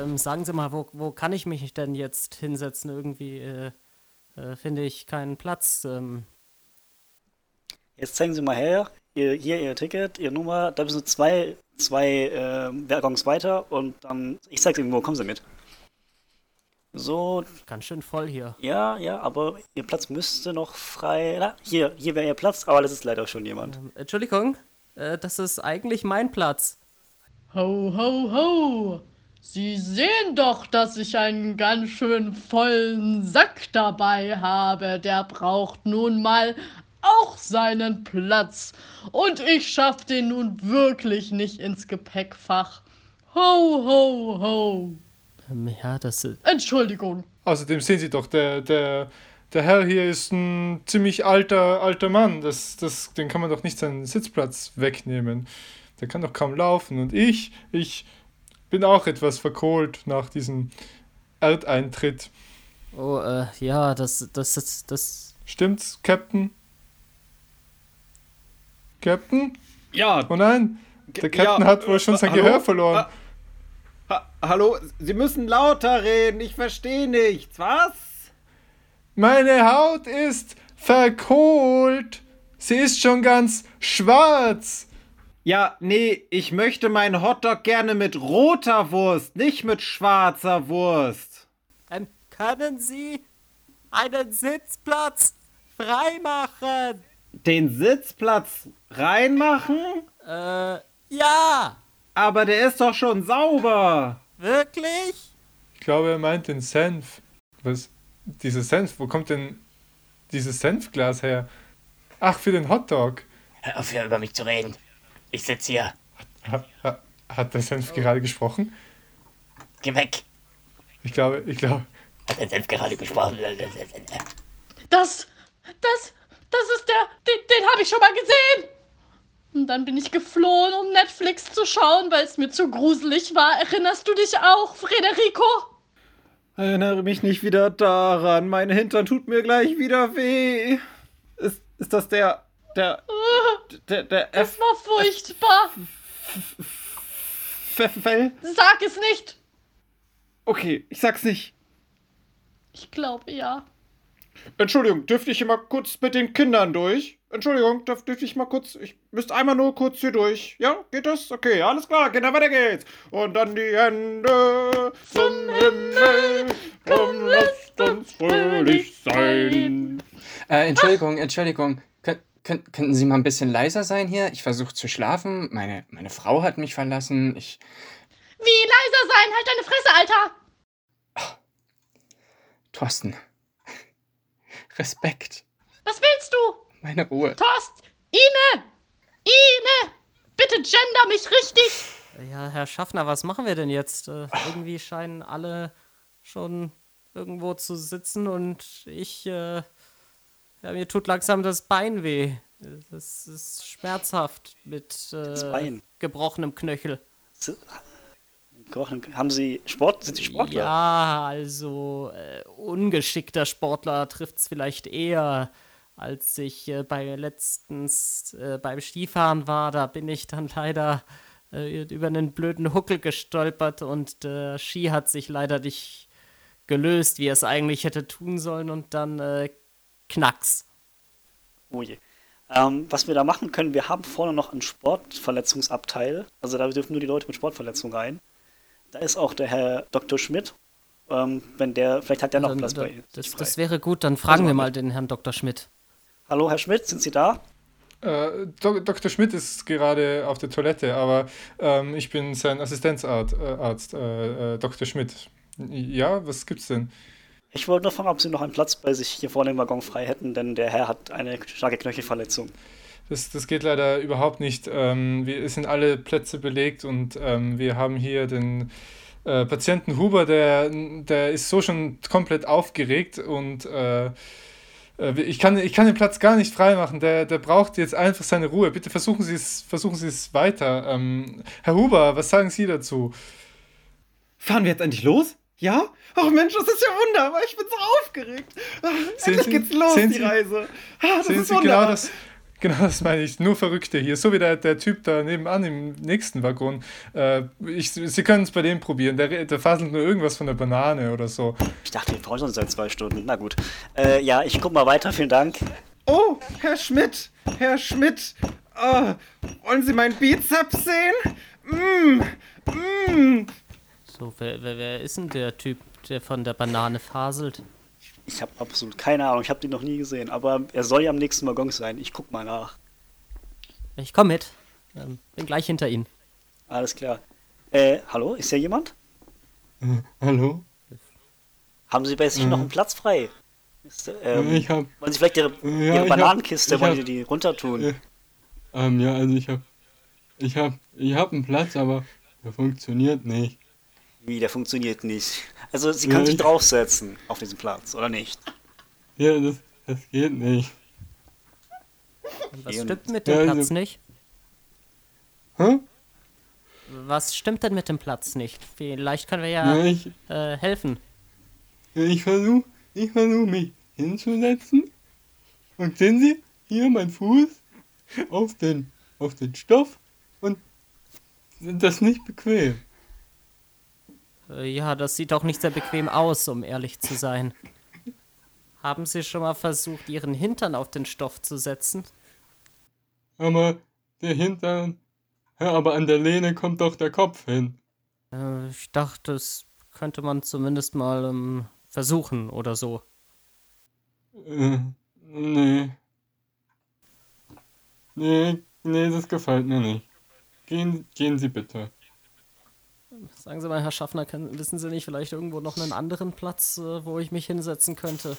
ähm, sagen Sie mal, wo, wo kann ich mich denn jetzt hinsetzen? Irgendwie äh, äh, finde ich keinen Platz. Ähm. Jetzt zeigen Sie mal her, ihr, hier Ihr Ticket, Ihre Nummer, da müssen Sie zwei, zwei äh, Waggons weiter und dann, ich zeige Ihnen, wo kommen Sie mit. So. Ganz schön voll hier. Ja, ja, aber Ihr Platz müsste noch frei. Na, hier, hier wäre Ihr Platz, aber das ist leider schon jemand. Ähm, Entschuldigung, äh, das ist eigentlich mein Platz. Ho, ho, ho! Sie sehen doch, dass ich einen ganz schön vollen Sack dabei habe. Der braucht nun mal auch seinen Platz. Und ich schaff den nun wirklich nicht ins Gepäckfach. Ho, ho, ho. Ähm, ja, das ist. Entschuldigung. Außerdem sehen Sie doch, der, der, der Herr hier ist ein ziemlich alter, alter Mann. Das, das, den kann man doch nicht seinen Sitzplatz wegnehmen. Der kann doch kaum laufen. Und ich, ich bin auch etwas verkohlt nach diesem Erdeintritt. Oh, äh, ja, das, das, das, das. Stimmt's, Captain? Captain? Ja. Oh nein, der Captain ja, hat wohl schon äh, sein hallo? Gehör verloren. Ha ha hallo, Sie müssen lauter reden. Ich verstehe nichts. Was? Meine Haut ist verkohlt. Sie ist schon ganz schwarz. Ja, nee, ich möchte meinen Hotdog gerne mit roter Wurst, nicht mit schwarzer Wurst. Ähm, können Sie einen Sitzplatz freimachen? Den Sitzplatz reinmachen? Äh, ja! Aber der ist doch schon sauber. Wirklich? Ich glaube, er meint den Senf. Was? Dieser Senf? Wo kommt denn dieses Senfglas her? Ach, für den Hotdog. Hör auf, hier über mich zu reden. Ich sitze hier. Ha, ha, hat der Senf gerade gesprochen? Geh weg. Ich glaube, ich glaube. Hat der Senf gerade gesprochen? Das, das, das ist der, den, den habe ich schon mal gesehen. Und dann bin ich geflohen, um Netflix zu schauen, weil es mir zu gruselig war. Erinnerst du dich auch, Frederico? Erinnere mich nicht wieder daran. Mein Hintern tut mir gleich wieder weh. Ist, ist das der. Der. Der. Der Das war furchtbar. Fell? Sag es nicht. Okay, ich sag's nicht. Ich glaube ja. Entschuldigung, dürfte ich hier mal kurz mit den Kindern durch? Entschuldigung, darf, dürfte ich mal kurz. Ich müsste einmal nur kurz hier durch. Ja, geht das? Okay, alles klar, Kinder, weiter geht's. Und dann die Hände zum Himmel. Komm, lasst uns fröhlich sein. Äh, Entschuldigung, Entschuldigung. Kön kön könnten Sie mal ein bisschen leiser sein hier? Ich versuche zu schlafen. Meine, meine Frau hat mich verlassen. Ich. Wie leiser sein? Halt deine Fresse, Alter. Thorsten. Respekt. Was willst du? Meine Ruhe. Thorst! Ine! Ine! Bitte gender mich richtig! Ja, Herr Schaffner, was machen wir denn jetzt? Äh, irgendwie scheinen alle schon irgendwo zu sitzen und ich, äh, ja, mir tut langsam das Bein weh. Das ist schmerzhaft mit äh, gebrochenem Knöchel. Haben Sie Sport? Sind Sie Sportler? Ja, also äh, ungeschickter Sportler trifft es vielleicht eher. Als ich äh, bei letztens äh, beim Skifahren war, da bin ich dann leider äh, über einen blöden Huckel gestolpert und der Ski hat sich leider nicht gelöst, wie er es eigentlich hätte tun sollen und dann äh, Knacks. Oh je. Ähm, was wir da machen können, wir haben vorne noch einen Sportverletzungsabteil. Also da dürfen nur die Leute mit Sportverletzungen rein. Da ist auch der Herr Dr. Schmidt. Ähm, wenn der, vielleicht hat der noch Dann, Platz äh, bei Ihnen. das, das wäre gut, dann fragen Also, wir mal den Herrn Dr. Schmidt. Hallo, Herr Schmidt, sind Sie da? Äh, Dr. Schmidt ist gerade auf der Toilette, aber ähm, ich bin sein Assistenzarzt, äh, Arzt, äh, äh, Dr. Schmidt. Ja, was gibt's denn? Ich wollte nur fragen, ob Sie noch einen Platz bei sich hier vorne im Waggon frei hätten, denn der Herr hat eine starke Knöchelverletzung. Das, das geht leider überhaupt nicht. Ähm, wir, es sind alle Plätze belegt und ähm, wir haben hier den äh, Patienten Huber, der, der ist so schon komplett aufgeregt und äh, äh, ich, kann, ich kann den Platz gar nicht freimachen. Der, der braucht jetzt einfach seine Ruhe. Bitte versuchen Sie es, versuchen Sie es weiter. Ähm, Herr Huber, was sagen Sie dazu? Fahren wir jetzt endlich los? Ja? Ach Mensch, das ist ja wunderbar. Ich bin so aufgeregt. Ah, Sehen endlich Sie- geht's los, die Sie- Reise. Ah, das Sehen ist Sie, genau wunderbar. das, Genau, das meine ich. Nur Verrückte hier. So wie der, der Typ da nebenan im nächsten Waggon. Äh, ich, Sie können es bei dem probieren. Der, der faselt nur irgendwas von der Banane oder so. Ich dachte, wir brauchen schon seit zwei Stunden. Na gut. Äh, ja, ich guck mal weiter. Vielen Dank. Oh, Herr Schmidt, Herr Schmidt. Oh, wollen Sie meinen Bizeps sehen? Mm, mm. So, wer, wer, wer ist denn der Typ, der von der Banane faselt? Ich habe absolut keine Ahnung. Ich habe den noch nie gesehen. Aber er soll ja am nächsten Waggon sein. Ich guck mal nach. Ich komme mit. Ähm, bin gleich hinter Ihnen. Alles klar. Äh, hallo? Ist ja jemand? Hallo? Haben Sie bei sich noch einen Platz frei? Ist, ähm, ich hab. wollen Sie vielleicht Ihre, Ja, Ihre ich hab- Bananenkiste, ich wollen hab- Sie die runtertun? Ja. Ähm, ja, also ich hab. Ich hab. Ich hab einen Platz, aber der funktioniert nicht. Wie, der funktioniert nicht. Also Sie Ja, können sich ich- draufsetzen auf diesen Platz, oder nicht? Ja, das, das geht nicht. Was Ja, stimmt mit ja, dem also- Platz nicht? Hä? Was stimmt denn mit dem Platz nicht? Vielleicht können wir ja Ja, ich, äh, helfen. ich versuch, ich versuch mich hinzusetzen. Und sehen Sie, hier mein Fuß auf den, auf den Stoff und das ist nicht bequem. Äh, ja, das sieht auch nicht sehr bequem aus, um ehrlich zu sein. Haben Sie schon mal versucht, Ihren Hintern auf den Stoff zu setzen? Aber der Hintern, ja, aber an der Lehne kommt doch der Kopf hin. Äh, ich dachte, das könnte man zumindest mal ähm, versuchen oder so. Äh, nee. Nee, nee, das gefällt mir nicht. Gehen, gehen Sie bitte. Sagen Sie mal, Herr Schaffner, können, wissen Sie nicht vielleicht irgendwo noch einen anderen Platz, äh, wo ich mich hinsetzen könnte?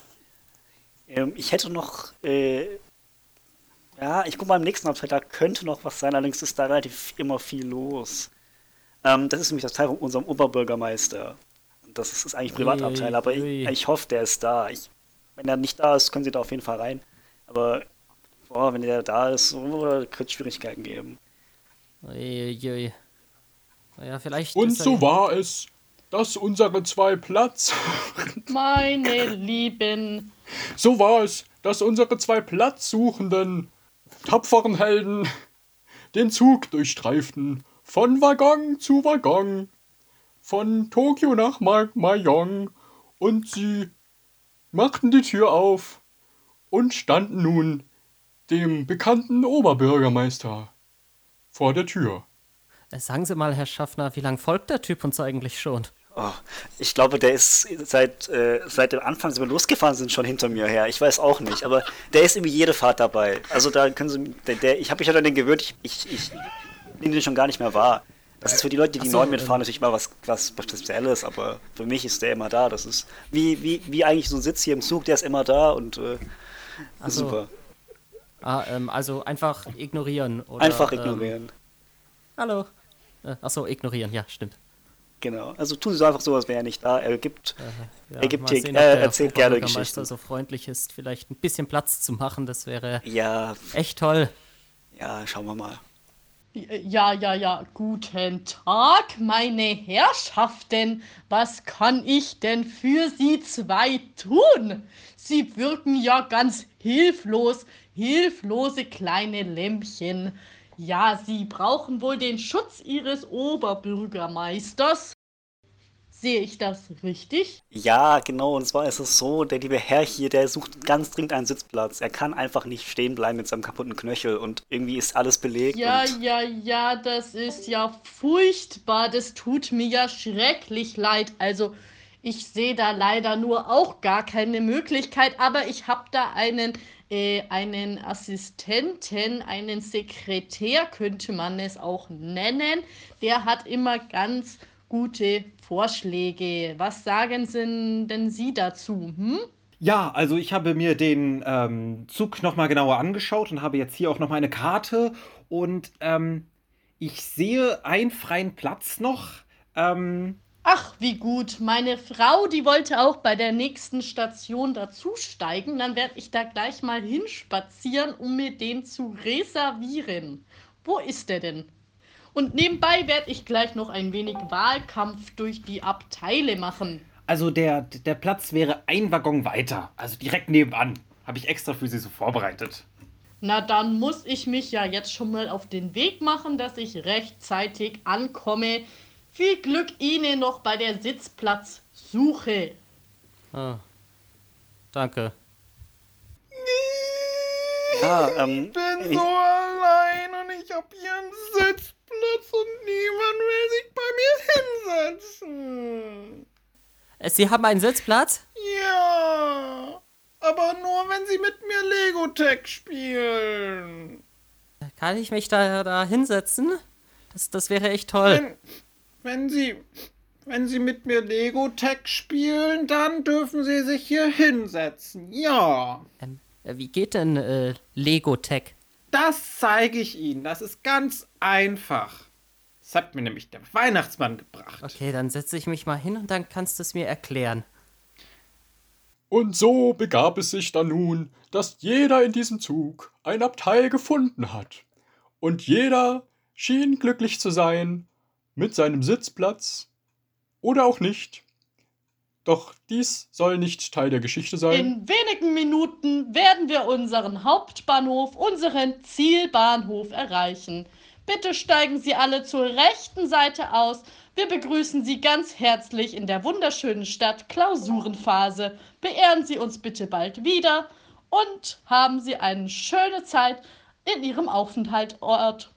Ähm, ich hätte noch, äh, ja, ich gucke mal im nächsten Abteil, da könnte noch was sein, allerdings ist da relativ immer viel los. Ähm, das ist nämlich das Teil von unserem Oberbürgermeister. Das ist, ist eigentlich ein Privatabteil, aber ich, Ui. ich hoffe, der ist da. Ich, wenn er nicht da ist, können Sie da auf jeden Fall rein. Aber boah, wenn der da ist, oh, könnte es Schwierigkeiten geben. Uiuiui. Naja, vielleicht. Und so ja- war es, dass unsere zwei Platz, Meine Lieben, so war es, dass unsere zwei platzsuchenden, tapferen Helden den Zug durchstreiften, von Waggon zu Waggon, von Tokio nach Ma Mayong, und sie machten die Tür auf und standen nun dem bekannten Oberbürgermeister vor der Tür. Sagen Sie mal, Herr Schaffner, wie lange folgt der Typ uns eigentlich schon? Oh, ich glaube, der ist seit, äh, seit dem Anfang, als wir losgefahren sind, schon hinter mir her. Ich weiß auch nicht, aber der ist irgendwie jede Fahrt dabei. Also da können Sie, der, der, ich habe mich halt an den gewöhnt, ich, ich, ich nehme den schon gar nicht mehr wahr. Das ist für die Leute, die so, neu ähm. mitfahren, natürlich mal was, was Spezielles, aber für mich ist der immer da. Das ist wie, wie, wie eigentlich so ein Sitz hier im Zug, der ist immer da und äh, Ach so. super. Ah, ähm, also einfach ignorieren. Oder, Einfach Ähm, ignorieren. hallo. Äh, achso, ignorieren, ja, stimmt. Genau. Also tun Sie so einfach so, als wäre er nicht da. Er gibt, Ja, Er gibt hier- sehen, äh, der erzählt gerne Geschichten. so freundlich ist, vielleicht ein bisschen Platz zu machen. Das wäre ja, echt toll. ja, schauen wir mal. ja, ja, ja, guten Tag, meine Herrschaften. Was kann ich denn für Sie zwei tun? Sie wirken ja ganz hilflos, hilflose kleine Lämmchen. Ja, Sie brauchen wohl den Schutz Ihres Oberbürgermeisters. Sehe ich das richtig? Ja, genau. Und zwar ist es so, der liebe Herr hier, der sucht ganz dringend einen Sitzplatz. Er kann einfach nicht stehen bleiben mit seinem kaputten Knöchel und irgendwie ist alles belegt. Ja, ja, ja, das ist ja furchtbar. Das tut mir ja schrecklich leid. Also, ich sehe da leider nur auch gar keine Möglichkeit, aber ich habe da einen, äh, einen Assistenten, einen Sekretär, könnte man es auch nennen. Der hat immer ganz gute Vorschläge. Was sagen Sie denn Sie dazu? Hm? Ja, also ich habe mir den ähm, Zug nochmal genauer angeschaut und habe jetzt hier auch nochmal eine Karte und ähm, ich sehe einen freien Platz noch. Ähm, Ach, wie gut. Meine Frau, die wollte auch bei der nächsten Station dazusteigen. Dann werde ich da gleich mal hinspazieren, um mir den zu reservieren. Wo ist der denn? Und nebenbei werde ich gleich noch ein wenig Wahlkampf durch die Abteile machen. also der, der Platz wäre ein Waggon weiter, also direkt nebenan. Habe ich extra für Sie so vorbereitet. Na, dann muss ich mich ja jetzt schon mal auf den Weg machen, dass ich rechtzeitig ankomme. Viel Glück Ihnen noch bei der Sitzplatzsuche. Ah, danke. Ja, ähm, Ich bin ich- so allein und ich hab hier einen Sitzplatz und niemand will sich bei mir hinsetzen. Äh, Sie haben einen Sitzplatz? Ja, aber nur wenn sie mit mir Lego-Tech spielen. Kann ich mich da, da hinsetzen? Das, das wäre echt toll. Wenn, wenn sie wenn sie mit mir Lego-Tech spielen, dann dürfen sie sich hier hinsetzen. Ja. Ähm, äh, wie geht denn äh, Lego Tech? Das zeige ich Ihnen. Das ist ganz einfach. Das hat mir nämlich der Weihnachtsmann gebracht. Okay, dann setze ich mich mal hin und dann kannst du es mir erklären. Und so begab es sich dann nun, dass jeder in diesem Zug ein Abteil gefunden hat. Und jeder schien glücklich zu sein mit seinem Sitzplatz oder auch nicht. Doch dies soll nicht Teil der Geschichte sein. In wenigen Minuten werden wir unseren Hauptbahnhof, unseren Zielbahnhof erreichen. Bitte steigen Sie alle zur rechten Seite aus. Wir begrüßen Sie ganz herzlich in der wunderschönen Stadt Klausurenphase. Beehren Sie uns bitte bald wieder und haben Sie eine schöne Zeit in Ihrem Aufenthaltsort.